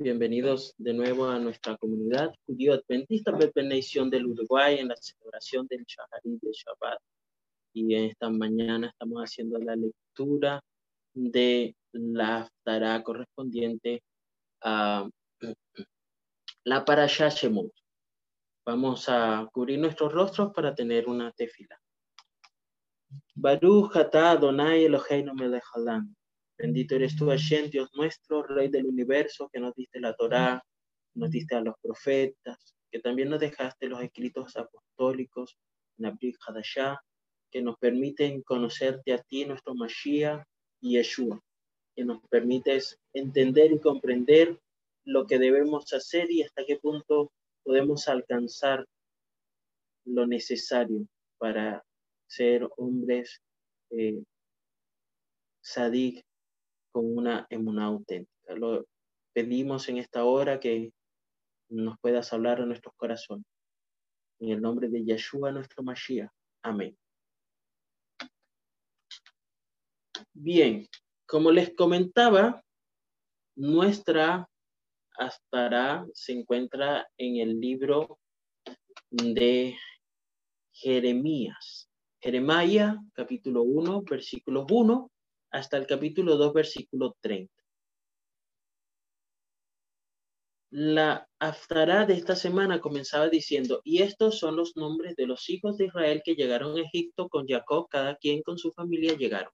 bien, bienvenidos de nuevo a nuestra comunidad judío adventista Nation del Uruguay en la celebración del Shaharit de Shabbat. Y esta mañana estamos haciendo la lectura de la Haftarah correspondiente a la Parashá Shemot. Vamos a cubrir nuestros rostros para tener una tefila. Baruch Adonai Eloheinu melech Bendito eres tú, Hashem, Dios nuestro, Rey del universo, que nos diste la Torá, nos diste a los profetas, que también nos dejaste los escritos apostólicos, Nabri Hadashah, que nos permiten conocerte a ti, nuestro Mashiach y Yeshua, que nos permites entender y comprender lo que debemos hacer y hasta qué punto podemos alcanzar lo necesario para ser hombres eh, con una emuna auténtica. Lo pedimos en esta hora que nos puedas hablar a nuestros corazones. En el nombre de Yeshua, nuestro Mashiach. Amén. Bien, como les comentaba, nuestra Astará se encuentra en el libro de Jeremías. Jeremías, capítulo 1, versículo 1 hasta el capítulo 2, versículo 30. La Aftará de esta semana comenzaba diciendo, y estos son los nombres de los hijos de Israel que llegaron a Egipto con Jacob, cada quien con su familia llegaron.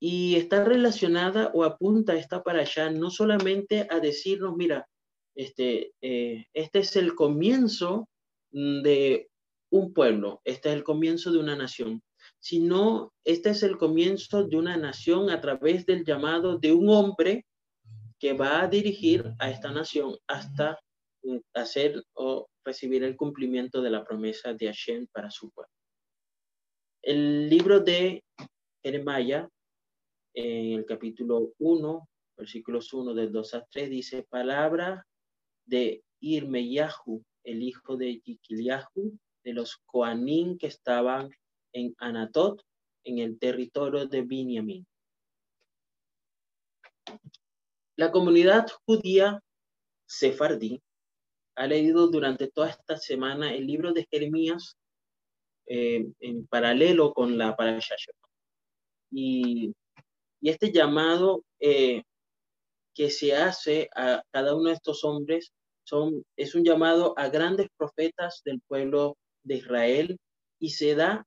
Y está relacionada o apunta esta para allá no solamente a decirnos, mira, este, eh, este es el comienzo de un pueblo, este es el comienzo de una nación, sino este es el comienzo de una nación a través del llamado de un hombre que va a dirigir a esta nación hasta mm, hacer o recibir el cumplimiento de la promesa de Hashem para su pueblo. El libro de Jeremiah, en el capítulo 1, versículos 1 del 2 a 3, dice, palabra de Irmeyahu, el hijo de Yikiliahu, de los Koanim que estaban en Anatot, en el territorio de Binyamin. La comunidad judía sefardí ha leído durante toda esta semana el libro de Jeremías eh, en paralelo con la parasha y, y este llamado eh, que se hace a cada uno de estos hombres son, es un llamado a grandes profetas del pueblo de Israel y se da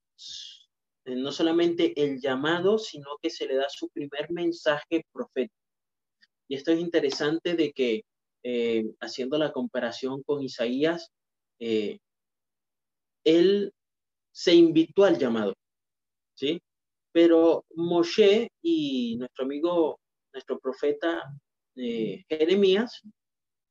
no solamente el llamado, sino que se le da su primer mensaje profético. Y esto es interesante de que, eh, haciendo la comparación con Isaías, eh, él se invitó al llamado, ¿sí? Pero Moshe y nuestro amigo, nuestro profeta Jeremías,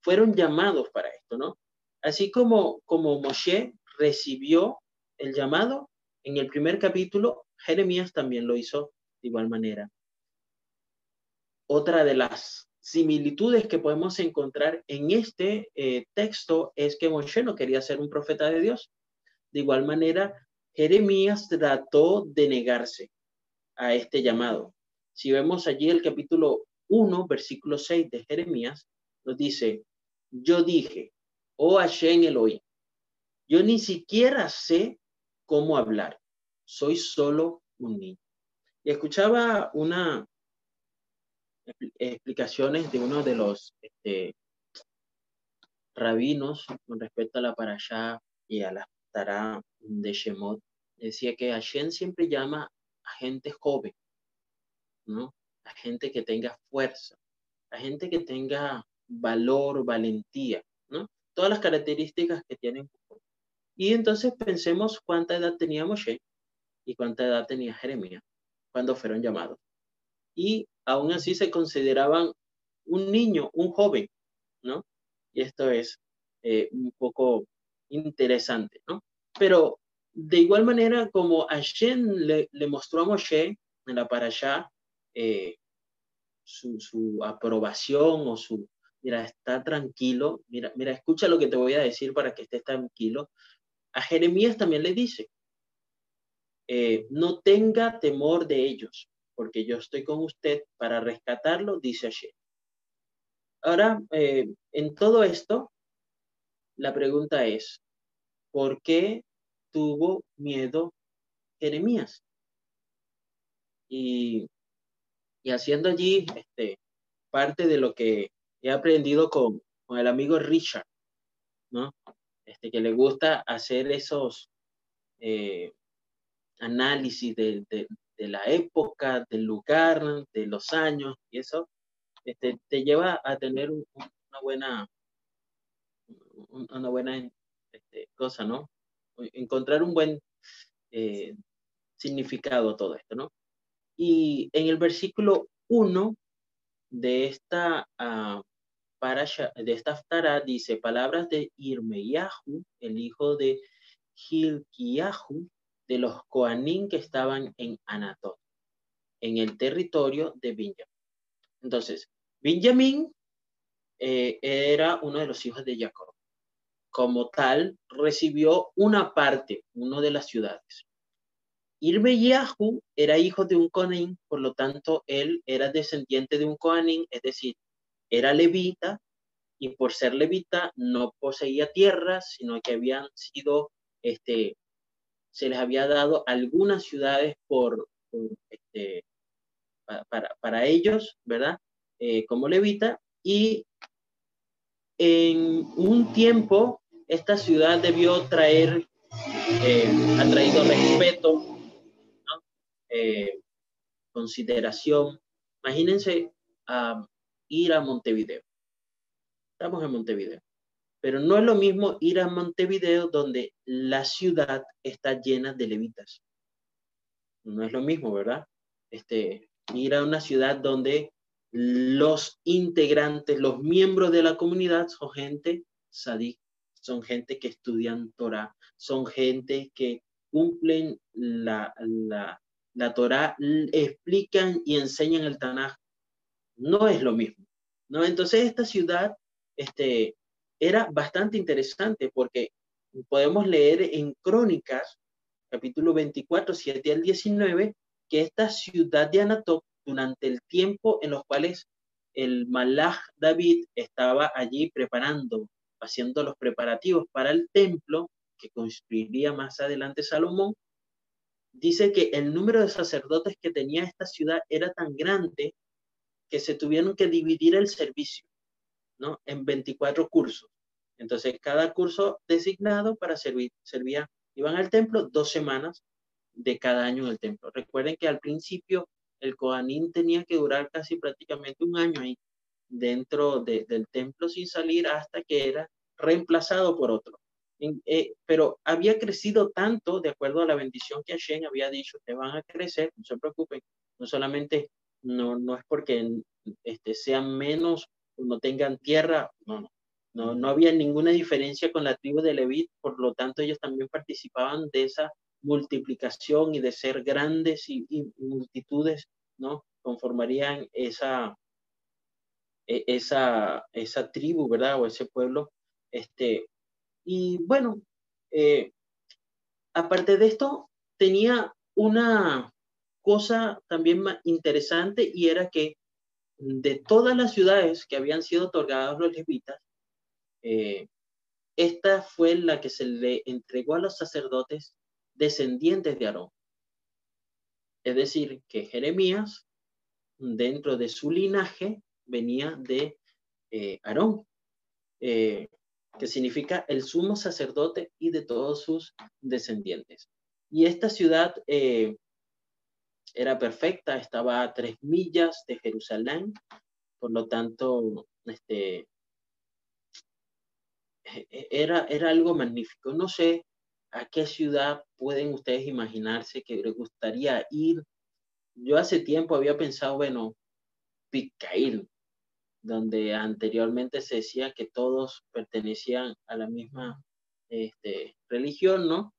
fueron llamados para esto, ¿no? Así como, como Moshe recibió el llamado, en el primer capítulo, Jeremías también lo hizo de igual manera. Otra de las similitudes que podemos encontrar en este eh, texto es que Moshe no quería ser un profeta de Dios. De igual manera, Jeremías trató de negarse a este llamado. Si vemos allí el capítulo 1, versículo 6 de Jeremías, nos dice, yo dije, oh Hashem Elohim, yo ni siquiera sé cómo hablar. Soy solo un niño. Y escuchaba una explicaciones de uno de los este, rabinos con respecto a la parashá y a la tará de Shemot. Decía que Hashem siempre llama a gente joven, ¿no? A gente que tenga fuerza, a gente que tenga valor, valentía, ¿no? Todas las características que tienen y entonces pensemos cuánta edad tenía Moshe y cuánta edad tenía Jeremías cuando fueron llamados. Y aún así se consideraban un niño, un joven, ¿no? Y esto es eh, un poco interesante, ¿no? Pero de igual manera como Hashem le, le mostró a Moshe en la parasha eh, su, su, aprobación o su, mira, está tranquilo, mira, mira, escucha lo que te voy a decir para que estés tranquilo, a Jeremías también le dice, eh, no tenga temor de ellos, porque yo estoy con usted para rescatarlo, dice Hashem. Ahora, eh, en todo esto, la pregunta es, ¿por qué tuvo miedo Jeremías? Y, y haciendo allí este, parte de lo que he aprendido con, con el amigo Richard, ¿no? Este, que le gusta hacer esos eh, análisis de, de, de, la época, del lugar, de los años, y eso este, te lleva a tener una buena, una buena este, cosa, ¿no? Encontrar un buen eh, significado todo esto, ¿no? Y en el versículo 1 de esta uh, de esta aftara dice palabras de Irmeyahu, el hijo de Hilkiyahu, de los Coanín que estaban en Anatot, en el territorio de Benjamín. Entonces, Benjamín eh, era uno de los hijos de Jacob. Como tal, recibió una parte, una de las ciudades. Irmeyahu era hijo de un Coanín, por lo tanto, él era descendiente de un Coanín, es decir, era levita y por ser levita no poseía tierras, sino que habían sido, este, se les había dado algunas ciudades por, este, para, para, ellos, ¿verdad? Eh, como levita y en un tiempo esta ciudad debió traer, eh, ha traído respeto, eh, consideración. Imagínense a ir a Montevideo. Estamos en Montevideo. Pero no es lo mismo ir a Montevideo donde la ciudad está llena de levitas. No es lo mismo, ¿verdad? Este, ir a una ciudad donde los integrantes, los miembros de la comunidad son gente sadí, son gente que estudian Torah, son gente que cumplen la, la, la Torah, explican y enseñan el Tanaj no es lo mismo, ¿no? Entonces esta ciudad este, era bastante interesante porque podemos leer en Crónicas, capítulo 24, 7 al 19, que esta ciudad de Anatot, durante el tiempo en los cuales el Malach David estaba allí preparando, haciendo los preparativos para el templo que construiría más adelante Salomón, dice que el número de sacerdotes que tenía esta ciudad era tan grande que se tuvieron que dividir el servicio, ¿no? En 24 cursos. Entonces, cada curso designado para servir, servía, iban al templo dos semanas de cada año en el templo. Recuerden que al principio el Kohanim tenía que durar casi prácticamente un año ahí dentro del templo sin salir hasta que era reemplazado por otro. Eh, pero había crecido tanto, de acuerdo a la bendición que Hashem había dicho, te van a crecer, no se preocupen, no solamente no, no es porque este, sean menos o no tengan tierra, no, no, no, había ninguna diferencia con la tribu de Levit, por lo tanto ellos también participaban de esa multiplicación y de ser grandes y, multitudes, ¿no? Conformarían esa, e, esa, esa tribu, ¿verdad? O ese pueblo. Este, y bueno, eh, aparte de esto, tenía una, cosa también interesante y era que de todas las ciudades que habían sido otorgadas los levitas, eh, esta fue la que se le entregó a los sacerdotes descendientes de Aarón. Es decir, que Jeremías, dentro de su linaje, venía de eh, Aarón, eh, que significa el sumo sacerdote y de todos sus descendientes. Y esta ciudad era perfecta, estaba a tres millas de Jerusalén, por lo tanto, este, e, e, era, era algo magnífico. No sé a qué ciudad pueden ustedes imaginarse que les gustaría ir. Yo hace tiempo había pensado, bueno, Picail, donde anteriormente se decía que todos pertenecían a la misma este, religión, ¿no?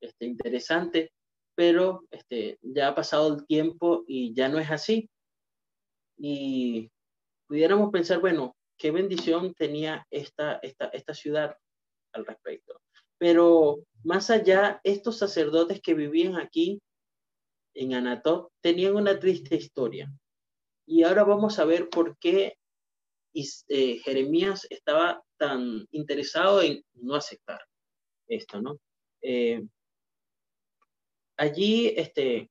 Este, interesante pero este, ya ha pasado el tiempo y ya no es así. Y pudiéramos pensar, bueno, qué bendición tenía esta, esta, esta ciudad al respecto. Pero más allá, estos sacerdotes que vivían aquí en Anatot tenían una triste historia. Y ahora vamos a ver por qué eh, Jeremías estaba tan interesado en no aceptar esto, ¿no? Eh, allí, este,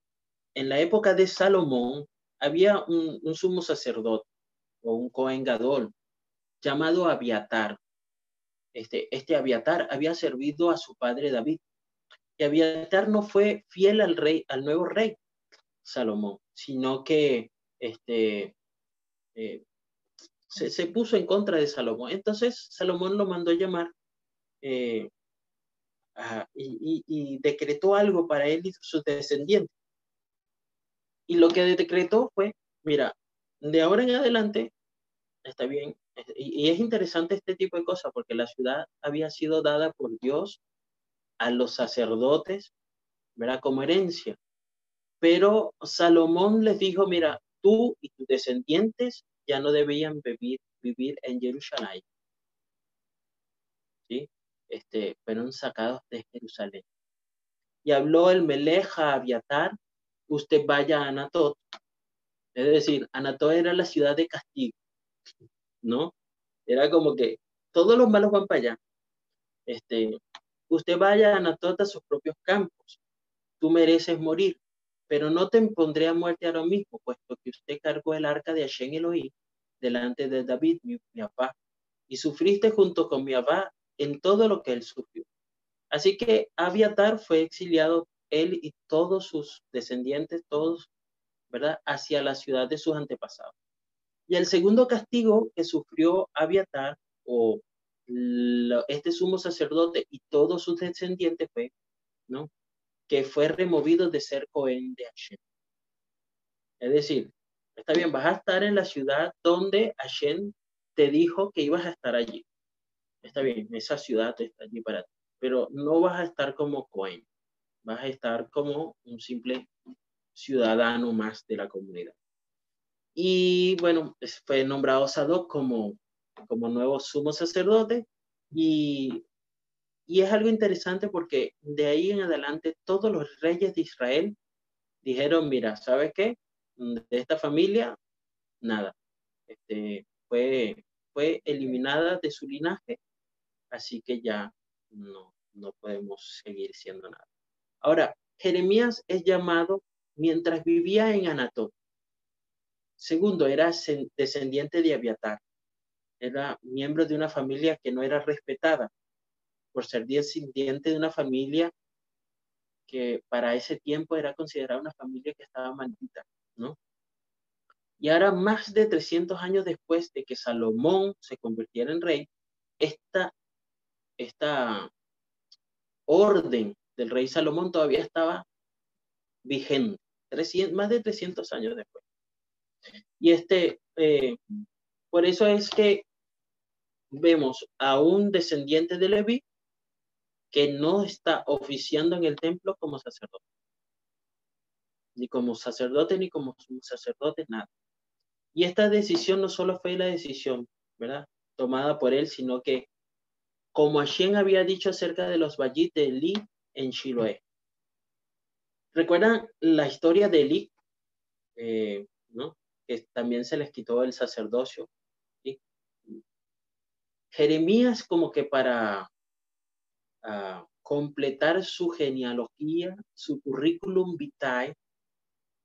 en la época de Salomón, había un, sumo sacerdote o un Cohen llamado Abiatar. Este, este Abiatar había servido a su padre David. Y Abiatar no fue fiel al rey, al nuevo rey Salomón, sino que este, eh, se, puso en contra de Salomón. Entonces Salomón lo mandó llamar eh, y, decretó algo para él y sus descendientes. Y lo que decretó fue, mira, de ahora en adelante, está bien, y, es interesante este tipo de cosas porque la ciudad había sido dada por Dios a los sacerdotes, ¿verdad? Como herencia. Pero Salomón les dijo, mira, tú y tus descendientes ya no debían vivir, vivir en Jerusalén. ¿Sí? Este, fueron sacados de Jerusalén. Y habló el Meleja Abiatar, usted vaya a Anatot. Es decir, Anatot era la ciudad de castigo, ¿no? Era como que todos los malos van para allá. Este, usted vaya a Anatot a sus propios campos. Tú mereces morir pero no te pondré a muerte ahora mismo, puesto que usted cargó el arca de Hashem Elohim delante de David, mi, papá, y sufriste junto con mi papá en todo lo que él sufrió. Así que Abiatar fue exiliado, él y todos sus descendientes, todos, ¿verdad?, hacia la ciudad de sus antepasados. Y el segundo castigo que sufrió Abiatar, o este sumo sacerdote y todos sus descendientes fue, ¿no? que fue removido de ser Cohen de Hashem. Es decir, está bien, vas a estar en la ciudad donde Hashem te dijo que ibas a estar allí. Está bien, esa ciudad está allí para ti, pero no vas a estar como Cohen, vas a estar como un simple ciudadano más de la comunidad. Y bueno, fue nombrado Sadoc como, como nuevo sumo sacerdote y y es algo interesante porque de ahí en adelante todos los reyes de Israel dijeron, mira, ¿sabes qué? De esta familia, nada. Este, fue, fue eliminada de su linaje, así que ya no, no podemos seguir siendo nada. Ahora, Jeremías es llamado mientras vivía en Anatot. Segundo, era descendiente de Abiatar. Era miembro de una familia que no era respetada por ser descendiente de una familia que para ese tiempo era considerada una familia que estaba maldita, ¿no? Y ahora, más de 300 años después de que Salomón se convirtiera en rey, esta, esta orden del rey Salomón todavía estaba vigente, más de 300 años después. Y este, eh, por eso es que vemos a un descendiente de Leví que no está oficiando en el templo como sacerdote. Ni como sacerdote, ni como sacerdote, nada. Y esta decisión no solo fue la decisión, ¿verdad? Tomada por él, sino que como Hashem había dicho acerca de los vallit de Eli en Shiloé. ¿Recuerdan la historia de Eli? Eh, ¿no? Que también se les quitó el sacerdocio. Jeremías como que para completar su genealogía, su currículum vitae,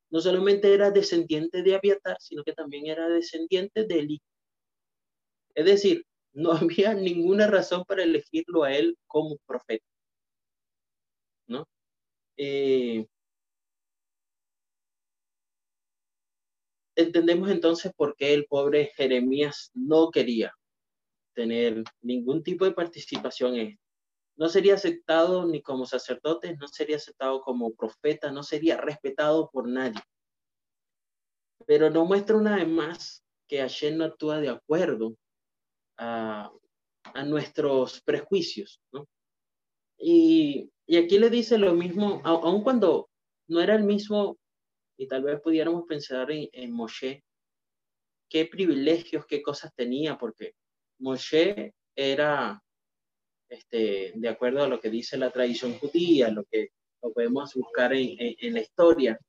no solamente era descendiente de Abiatar, sino que también era descendiente de Eli. Es decir, no había ninguna razón para elegirlo a él como profeta. ¿No? Eh, entendemos entonces por qué el pobre Jeremías no quería tener ningún tipo de participación en esto no sería aceptado ni como sacerdote, no sería aceptado como profeta, no sería respetado por nadie. Pero no muestra una vez más que Hashem no actúa de acuerdo a, nuestros prejuicios, ¿no? Y, aquí le dice lo mismo, aun cuando no era el mismo, y tal vez pudiéramos pensar en, en Moshe, qué privilegios, qué cosas tenía, porque Moshe era este, de acuerdo a lo que dice la tradición judía, lo que lo podemos buscar en, la historia,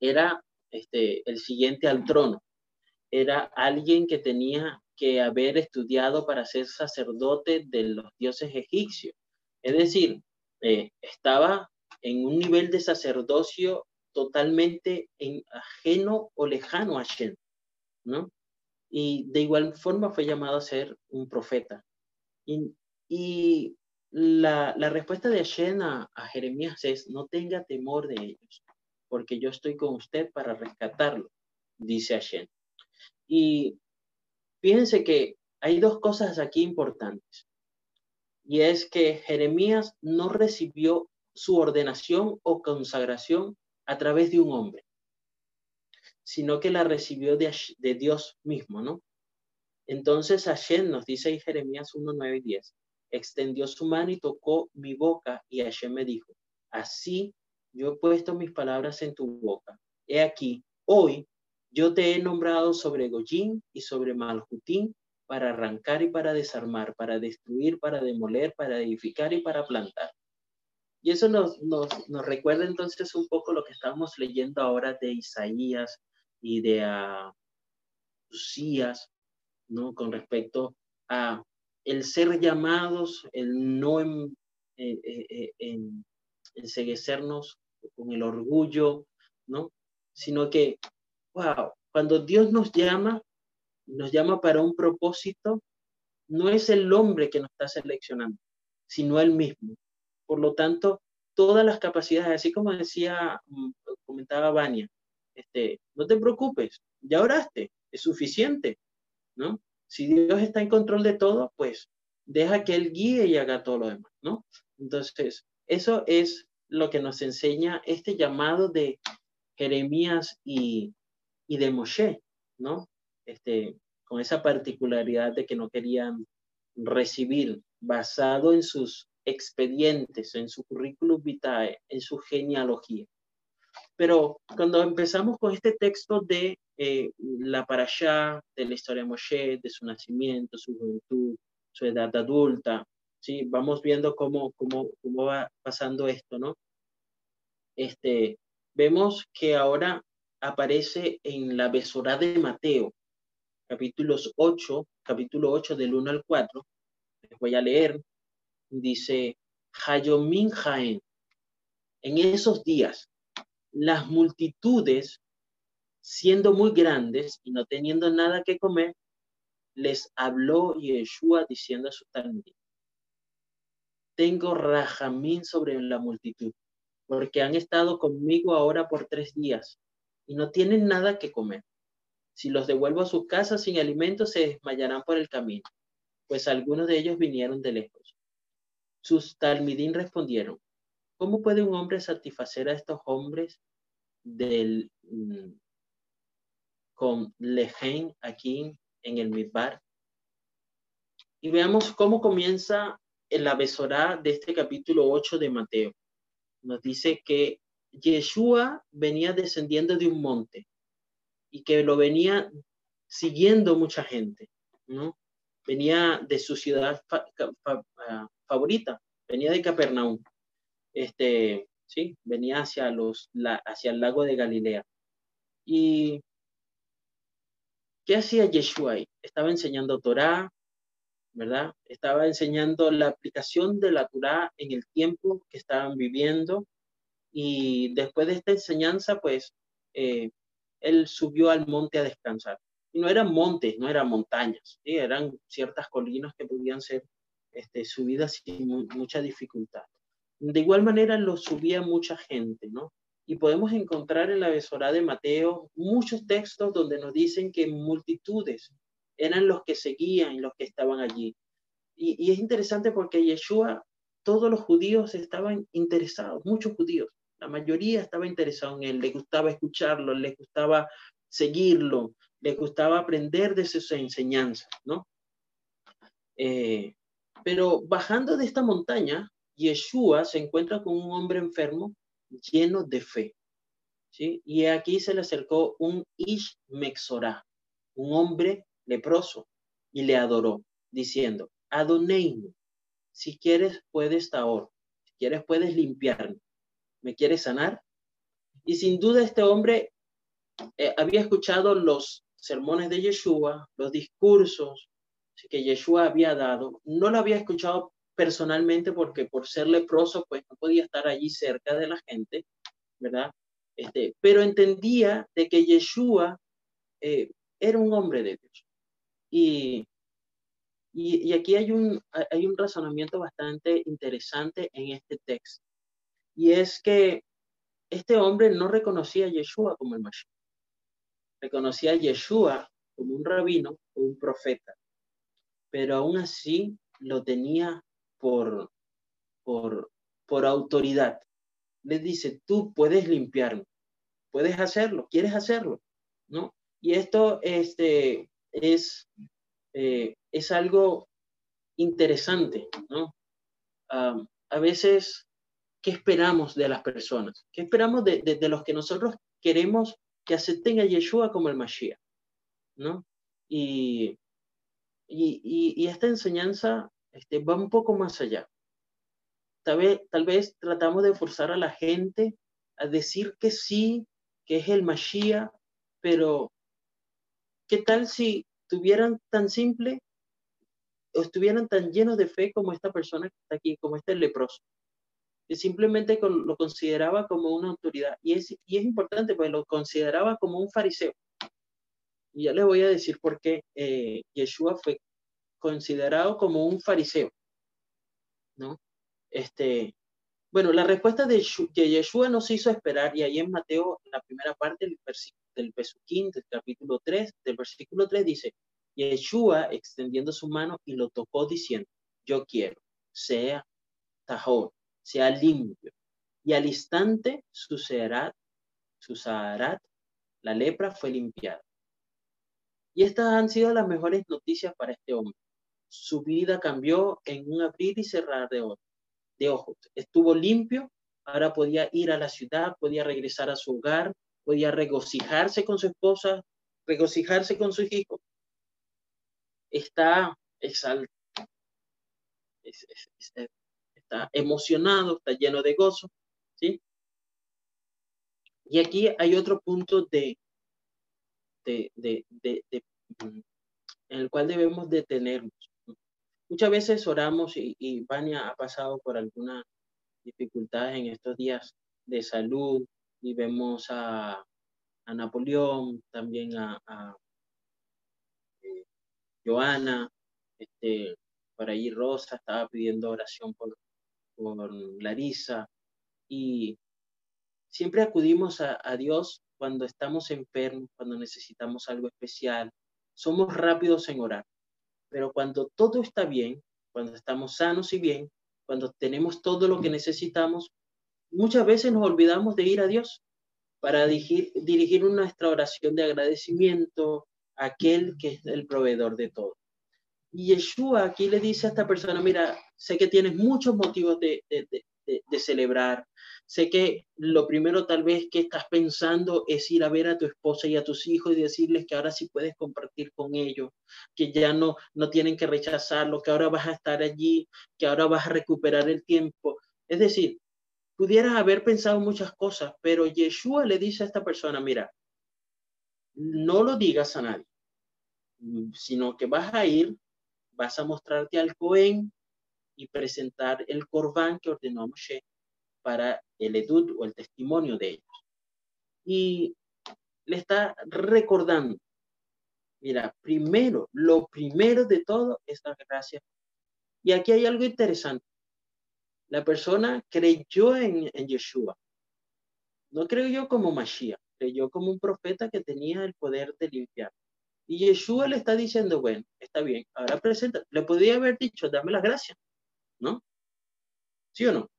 era este, el siguiente al trono. era alguien que tenía que haber estudiado para ser sacerdote de los dioses egipcios. Es decir, eh, estaba en un nivel de sacerdocio totalmente ajeno o lejano a Shen, ¿no? Y de igual forma fue llamado a ser un profeta. Y, la, respuesta de Hashem a, Jeremías es, no tenga temor de ellos, porque yo estoy con usted para rescatarlo, dice Hashem. Y fíjense que hay dos cosas aquí importantes. Y es que Jeremías no recibió su ordenación o consagración a través de un hombre, sino que la recibió de, Dios mismo, ¿no? Entonces Hashem nos dice en Jeremías 1, 9 y 10, extendió su mano y tocó mi boca y Hashem me dijo, así yo he puesto mis palabras en tu boca. He aquí, hoy yo te he nombrado sobre Goyín y sobre Malhutín para arrancar y para desarmar, para destruir, para demoler, para edificar y para plantar. Y eso nos, recuerda entonces un poco lo que estamos leyendo ahora de Isaías y de uh, ¿no? Con respecto a el ser llamados, el no en, en, en, enseguecernos con el orgullo, ¿no? Sino que, wow, cuando Dios nos llama, nos llama para un propósito, no es el hombre que nos está seleccionando, sino él mismo. Por lo tanto, todas las capacidades, así como decía, mm, comentaba Vania, este, no te preocupes, ya oraste, es suficiente, ¿no? Si Dios está en control de todo, pues deja que Él guíe y haga todo lo demás, ¿no? Entonces, eso es lo que nos enseña este llamado de Jeremías y, y de Moshe, ¿no? Este, con esa particularidad de que no querían recibir basado en sus expedientes, en su currículum vitae, en su genealogía. Pero cuando empezamos con este texto de eh, la parashá, de la historia de Moshe, de su nacimiento, su juventud, su edad adulta, ¿sí? Vamos viendo cómo, cómo, cómo va pasando esto, ¿no? Este, vemos que ahora aparece en la Besorá de Mateo, capítulos 8, capítulo 8 del 1 al 4. Les voy a leer. Dice, Hayomin Jaén. En esos días, las multitudes siendo muy grandes y no teniendo nada que comer, les habló Yeshua diciendo a su talmud, tengo rajamín sobre la multitud, porque han estado conmigo ahora por tres días y no tienen nada que comer. Si los devuelvo a su casa sin alimento, se desmayarán por el camino, pues algunos de ellos vinieron de lejos. Sus talmidín respondieron, ¿cómo puede un hombre satisfacer a estos hombres del mm, con Lejen aquí en el Midbar. Y veamos cómo comienza la besorá de este capítulo 8 de Mateo. Nos dice que Yeshua venía descendiendo de un monte y que lo venía siguiendo mucha gente, ¿no? Venía de su ciudad ah, favorita, venía de Capernaum. Este, sí, venía hacia los hacia el lago de Galilea. Y ¿Qué hacía Yeshua ahí? Estaba enseñando Torah, ¿verdad? Estaba enseñando la aplicación de la Torah en el tiempo que estaban viviendo. Y después de esta enseñanza, pues, eh, él subió al monte a descansar. Y no eran montes, no eran montañas, ¿sí? eran ciertas colinas que podían ser este, subidas sin mucha dificultad. De igual manera lo subía mucha gente, ¿no? Y podemos encontrar en la Besorá de Mateo muchos textos donde nos dicen que multitudes eran los que seguían, los que estaban allí. Y, es interesante porque Yeshua, todos los judíos estaban interesados, muchos judíos, la mayoría estaba interesado en él, le gustaba escucharlo, le gustaba seguirlo, le gustaba aprender de sus enseñanzas, ¿no? Eh, pero bajando de esta montaña, Yeshua se encuentra con un hombre enfermo lleno de fe. ¿sí? Y aquí se le acercó un Ish Mexorá, un hombre leproso, y le adoró, diciendo, Adoneinu, si quieres puedes ahora, si quieres puedes limpiarme, ¿me quieres sanar? Y sin duda este hombre eh, había escuchado los sermones de Yeshua, los discursos que Yeshua había dado. No lo había escuchado personalmente porque por ser leproso, pues no podía estar allí cerca de la gente, ¿verdad? Este, pero entendía de que Yeshua eh, era un hombre de Dios. Y, y, aquí hay un, hay un razonamiento bastante interesante en este texto. Y es que este hombre no reconocía a Yeshua como el Mashiach. Reconocía a Yeshua como un rabino o un profeta. Pero aún así lo tenía por, por, por autoridad. Le dice, tú puedes limpiarme, puedes hacerlo, quieres hacerlo, ¿no? Y esto este, es, eh, es algo interesante, ¿no? a veces, ¿qué esperamos de las personas? ¿Qué esperamos de, de, los que nosotros queremos que acepten a Yeshua como el Mashiach? ¿No? Y, y, y, esta enseñanza este, va un poco más allá. Tal vez, tal vez tratamos de forzar a la gente a decir que sí, que es el Mashiach, pero ¿qué tal si tuvieran tan simple o estuvieran tan llenos de fe como esta persona que está aquí, como este leproso? Simplemente lo consideraba como una autoridad. Y es, y es importante, pues lo consideraba como un fariseo. Y ya les voy a decir por qué eh, Yeshua fue considerado como un fariseo. ¿No? Este, bueno, la respuesta de, Yeshua nos hizo esperar, y ahí en Mateo, en la primera parte del del Pesuquín, del capítulo 3, del versículo 3 dice, Yeshua extendiendo su mano y lo tocó diciendo, yo quiero, sea tajor, sea limpio. Y al instante su searat, su saharat, la lepra fue limpiada. Y estas han sido las mejores noticias para este hombre. Su vida cambió en un abrir y cerrar de ojos. De ojos. Estuvo limpio, ahora podía ir a la ciudad, podía regresar a su hogar, podía regocijarse con su esposa, regocijarse con sus hijos. Está exaltado, está emocionado, está lleno de gozo, ¿sí? Y aquí hay otro punto de, de, de, de, en el cual debemos detenernos. Muchas veces oramos y, y Vania ha pasado por alguna dificultades en estos días de salud, y vemos a, a Napoleón, también a, a eh, Joana, este, por ahí Rosa estaba pidiendo oración por, por Larisa y siempre acudimos a, a Dios cuando estamos enfermos, cuando necesitamos algo especial. Somos rápidos en orar, pero cuando todo está bien, cuando estamos sanos y bien, cuando tenemos todo lo que necesitamos, muchas veces nos olvidamos de ir a Dios para dirigir, dirigir nuestra oración de agradecimiento a aquel que es el proveedor de todo. Y Yeshua aquí le dice a esta persona, mira, sé que tienes muchos motivos de, de, de, de, celebrar, sé que lo primero tal vez que estás pensando es ir a ver a tu esposa y a tus hijos y decirles que ahora sí puedes compartir con ellos, que ya no, no tienen que rechazarlo, que ahora vas a estar allí, que ahora vas a recuperar el tiempo. Es decir, pudieras haber pensado muchas cosas, pero Yeshua le dice a esta persona, mira, no lo digas a nadie, sino que vas a ir, vas a mostrarte al Cohen y presentar el Corban que ordenó Moshe para el edud o el testimonio de ellos. Y le está recordando, mira, primero, lo primero de todo es la gracia. Y aquí hay algo interesante. La persona creyó en, en Yeshua. No creyó como Mashiach, creyó como un profeta que tenía el poder de limpiar. Y Yeshua le está diciendo, bueno, está bien, ahora presenta. Le podría haber dicho, dame las gracias, ¿no? ¿Sí o no?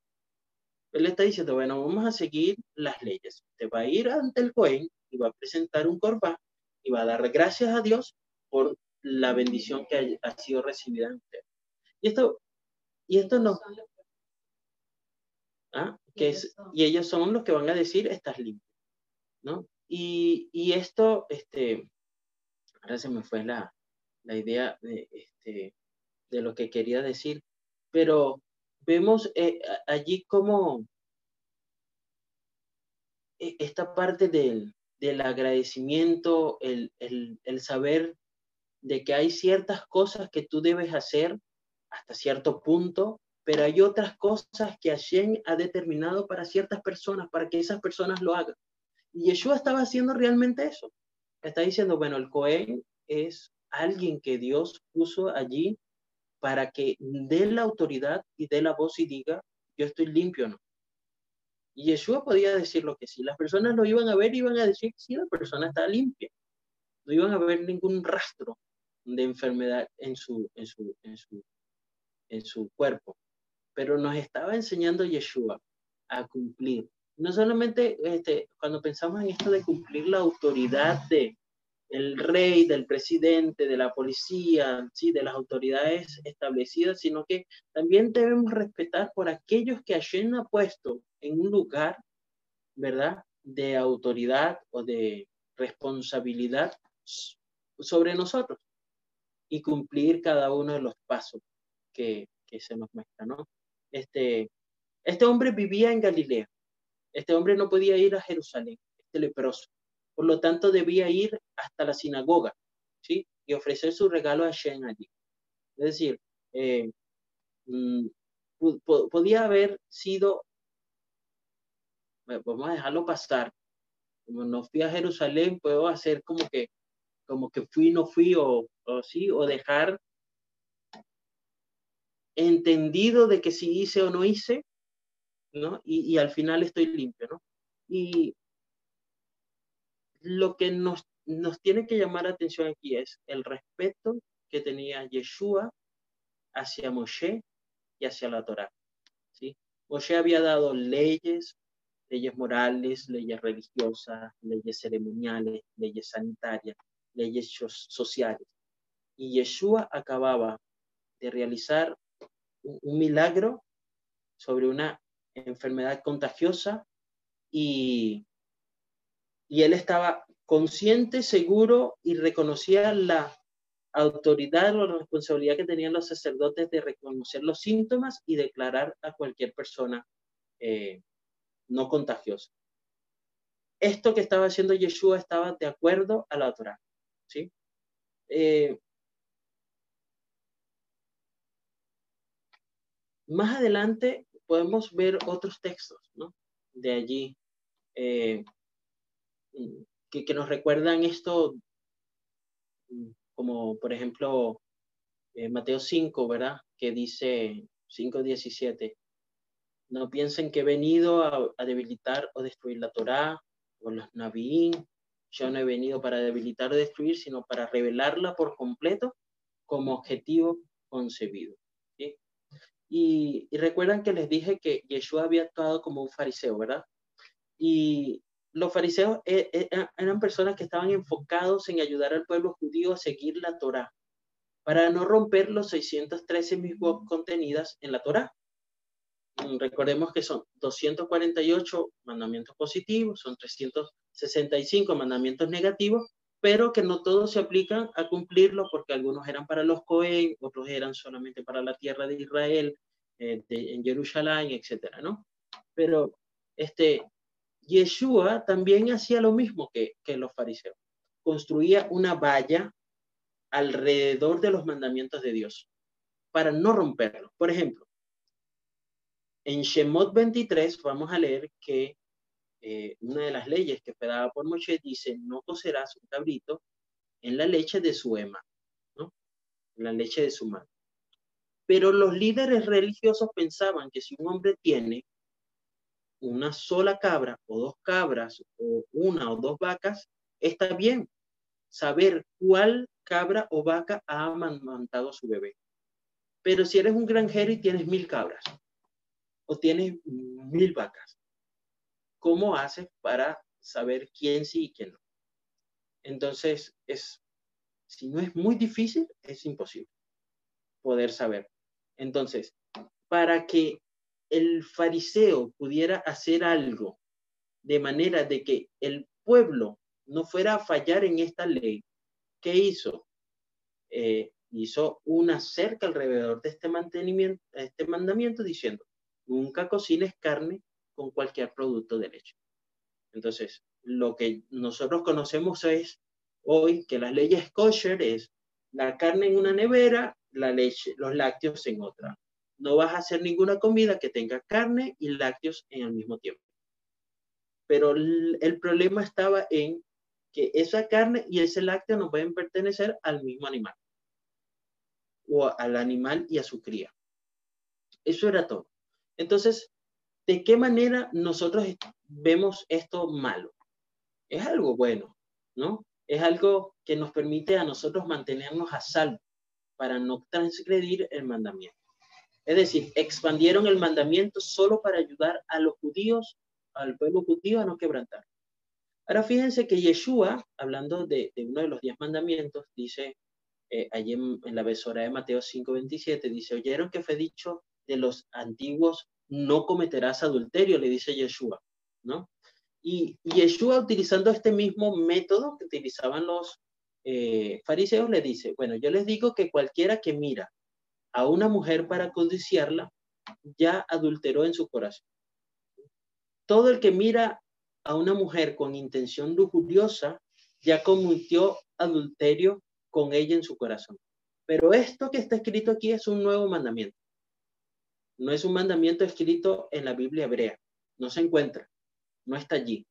Él le está diciendo, bueno, vamos a seguir las leyes. Te va a ir ante el Cohen y va a presentar un corbán y va a dar gracias a Dios por la bendición que ha, sido recibida en usted. Y esto, y esto no, ¿ah? que es, y ellos son los que van a decir, estás limpio, ¿no? Y, y, esto, este, ahora se me fue la, la idea de, este, de lo que quería decir, pero vemos eh, allí como e, esta parte del, del agradecimiento, el, el, el saber de que hay ciertas cosas que tú debes hacer hasta cierto punto, pero hay otras cosas que Hashem ha determinado para ciertas personas, para que esas personas lo hagan. Y Yeshua estaba haciendo realmente eso. Está diciendo, bueno, el Cohen es alguien que Dios puso allí para que dé la autoridad y dé la voz y diga, yo estoy limpio o no. Y Yeshua podía decir lo que sí. Las personas lo iban a ver y iban a decir, sí, la persona está limpia. No iban a ver ningún rastro de enfermedad en su, en su, en su, en su cuerpo. Pero nos estaba enseñando Yeshua a cumplir. No solamente este, cuando pensamos en esto de cumplir la autoridad de, el rey, del presidente, de la policía, ¿sí? de las autoridades establecidas, sino que también debemos respetar por aquellos que Hashem ha puesto en un lugar, ¿verdad?, de autoridad o de responsabilidad sobre nosotros y cumplir cada uno de los pasos que, que se nos muestra, ¿no? Este, este hombre vivía en Galilea. Este hombre no podía ir a Jerusalén, este leproso. Por lo tanto, debía ir hasta la sinagoga, ¿sí? Y ofrecer su regalo a Shen allí. Es decir, eh, mm, podía haber sido, vamos a dejarlo pasar, como no fui a Jerusalén, puedo hacer como que, como que fui, no fui, o, o sí, o dejar entendido de que si hice o no hice, ¿no? Y, y al final estoy limpio, ¿no? Y lo que nos, nos tiene que llamar la atención aquí es el respeto que tenía Yeshua hacia Moshe y hacia la Torá. ¿sí? Moshe había dado leyes, leyes morales, leyes religiosas, leyes ceremoniales, leyes sanitarias, leyes sociales. Y Yeshua acababa de realizar un milagro sobre una enfermedad contagiosa y y él estaba consciente, seguro y reconocía la autoridad o la responsabilidad que tenían los sacerdotes de reconocer los síntomas y declarar a cualquier persona eh, no contagiosa. Esto que estaba haciendo Yeshua estaba de acuerdo a la Torah. ¿sí? Eh, más adelante podemos ver otros textos ¿no? de allí. Eh, que, nos recuerdan esto, como por ejemplo eh, Mateo 5, ¿verdad? Que dice 5.17, no piensen que he venido a, debilitar o destruir la Torá o los Navín. Yo no he venido para debilitar o destruir, sino para revelarla por completo como objetivo concebido. Y, y, recuerdan que les dije que Yeshua había actuado como un fariseo, ¿verdad? Y los fariseos eh, eh, eh, eran personas que estaban enfocados en ayudar al pueblo judío a seguir la Torá, para no romper los 613 mismos contenidas en la Torá. Mm, recordemos que son 248 mandamientos positivos, son 365 mandamientos negativos, pero que no todos se aplican a cumplirlo porque algunos eran para los Cohen, otros eran solamente para la tierra de Israel, en Jerusalén, etcétera, ¿no? Pero este, Yeshua también hacía lo mismo que, los fariseos. Construía una valla alrededor de los mandamientos de Dios para no romperlos. Por ejemplo, en Shemot 23 vamos a leer que eh, una de las leyes que fue dada por Moshe dice, no cocerás un cabrito en la leche de su ema, ¿no? En la leche de su madre. Pero los líderes religiosos pensaban que si un hombre tiene una sola cabra o dos cabras o una o dos vacas, está bien saber cuál cabra o vaca ha amamantado su bebé. Pero si eres un granjero y tienes mil cabras o tienes mil vacas, ¿cómo haces para saber quién sí y quién no? Entonces, es, si no es muy difícil, es imposible poder saber. Entonces, para que el fariseo pudiera hacer algo de manera de que el pueblo no fuera a fallar en esta ley, ¿qué hizo? Eh, hizo una cerca alrededor de este, mantenimiento, este mandamiento diciendo, nunca cocines carne con cualquier producto de leche. Entonces, lo que nosotros conocemos es hoy que las leyes kosher es la carne en una nevera, la leche, los lácteos en otra. No vas a hacer ninguna comida que tenga carne y lácteos en el mismo tiempo. Pero el, problema estaba en que esa carne y ese lácteo no pueden pertenecer al mismo animal o al animal y a su cría. Eso era todo. Entonces, ¿de qué manera nosotros vemos esto malo? Es algo bueno, ¿no? Es algo que nos permite a nosotros mantenernos a salvo para no transgredir el mandamiento. Es decir, expandieron el mandamiento solo para ayudar a los judíos, al pueblo judío a no quebrantar. Ahora fíjense que Yeshua, hablando de, uno de los diez mandamientos, dice eh, allí en, la besora de Mateo 5:27, dice, oyeron que fue dicho de los antiguos, no cometerás adulterio, le dice Yeshua, ¿no? Y Yeshua, utilizando este mismo método que utilizaban los eh, fariseos, le dice, bueno, yo les digo que cualquiera que mira a una mujer para codiciarla, ya adulteró en su corazón. Todo el que mira a una mujer con intención lujuriosa, ya cometió adulterio con ella en su corazón. Pero esto que está escrito aquí es un nuevo mandamiento. No es un mandamiento escrito en la Biblia hebrea. No se encuentra. No está allí.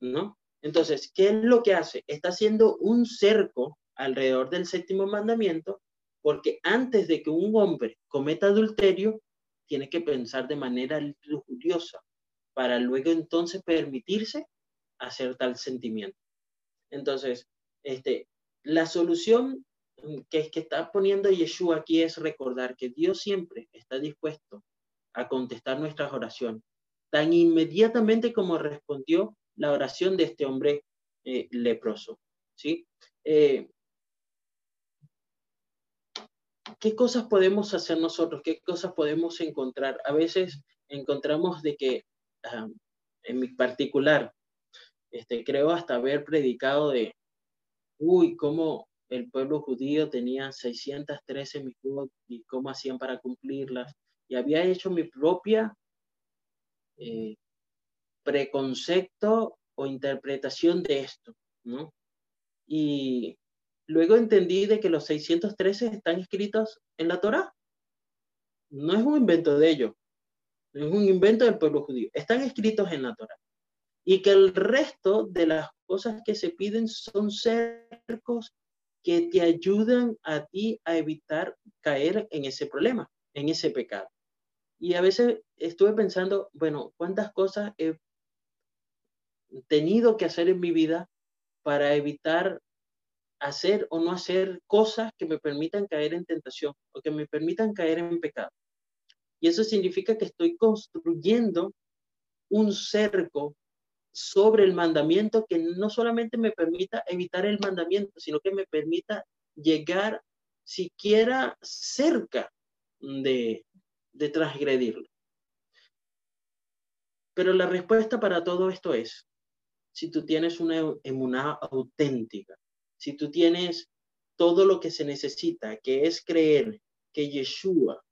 ¿No? Entonces, ¿qué es lo que hace? Está haciendo un cerco alrededor del séptimo mandamiento porque antes de que un hombre cometa adulterio, tiene que pensar de manera lujuriosa para luego entonces permitirse hacer tal sentimiento. Entonces, este, la solución que, que está poniendo Yeshua aquí es recordar que Dios siempre está dispuesto a contestar nuestras oraciones, tan inmediatamente como respondió la oración de este hombre eh, leproso. ¿sí? Eh, ¿Qué cosas podemos hacer nosotros? ¿Qué cosas podemos encontrar? A veces encontramos de que, ah, en mi particular, este, creo hasta haber predicado de, uy, cómo el pueblo judío tenía 613 mitzvot y cómo hacían para cumplirlas. Y había hecho mi propia eh, preconcepto o interpretación de esto, ¿no? Y luego entendí de que los 613 están escritos en la Torá. No es un invento de ellos, no es un invento del pueblo judío, están escritos en la Torá. Y que el resto de las cosas que se piden son cercos que te ayudan a ti a evitar caer en ese problema, en ese pecado. Y a veces estuve pensando, bueno, ¿cuántas cosas he tenido que hacer en mi vida para evitar hacer o no hacer cosas que me permitan caer en tentación o que me permitan caer en pecado. Y eso significa que estoy construyendo un cerco sobre el mandamiento que no solamente me permita evitar el mandamiento, sino que me permita llegar siquiera cerca de, de transgredirlo. Pero la respuesta para todo esto es, si tú tienes una emuná auténtica, si tú tienes todo lo que se necesita, que es creer que Yeshua,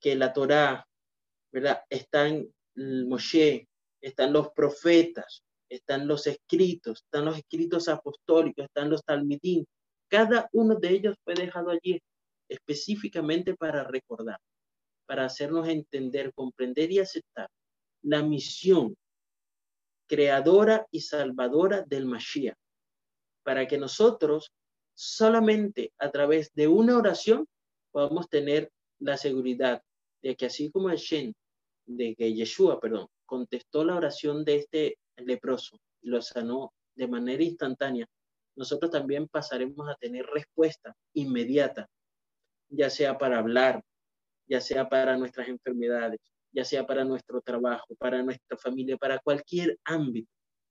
que la Torá, ¿verdad? Están Moshe, están los profetas, están los escritos, están los escritos apostólicos, están los talmidim. Cada uno de ellos fue dejado allí específicamente para recordar, para hacernos entender, comprender y aceptar la misión creadora y salvadora del Mashiach, para que nosotros solamente a través de una oración podamos tener la seguridad de que así como el Shen, de que Yeshua, perdón, contestó la oración de este leproso y lo sanó de manera instantánea, nosotros también pasaremos a tener respuesta inmediata, ya sea para hablar, ya sea para nuestras enfermedades, ya sea para nuestro trabajo, para nuestra familia, para cualquier ámbito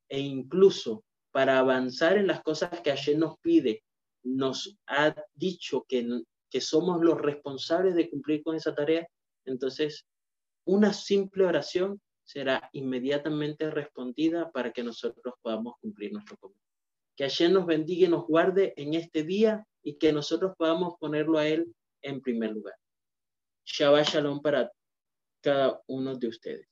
e incluso para avanzar en las cosas que ayer nos pide, nos ha dicho que, que somos los responsables de cumplir con esa tarea, entonces una simple oración será inmediatamente respondida para que nosotros podamos cumplir nuestro cometido. Que ayer nos bendiga y nos guarde en este día y que nosotros podamos ponerlo a Él en primer lugar. Shabbat Shalom para cada uno de ustedes.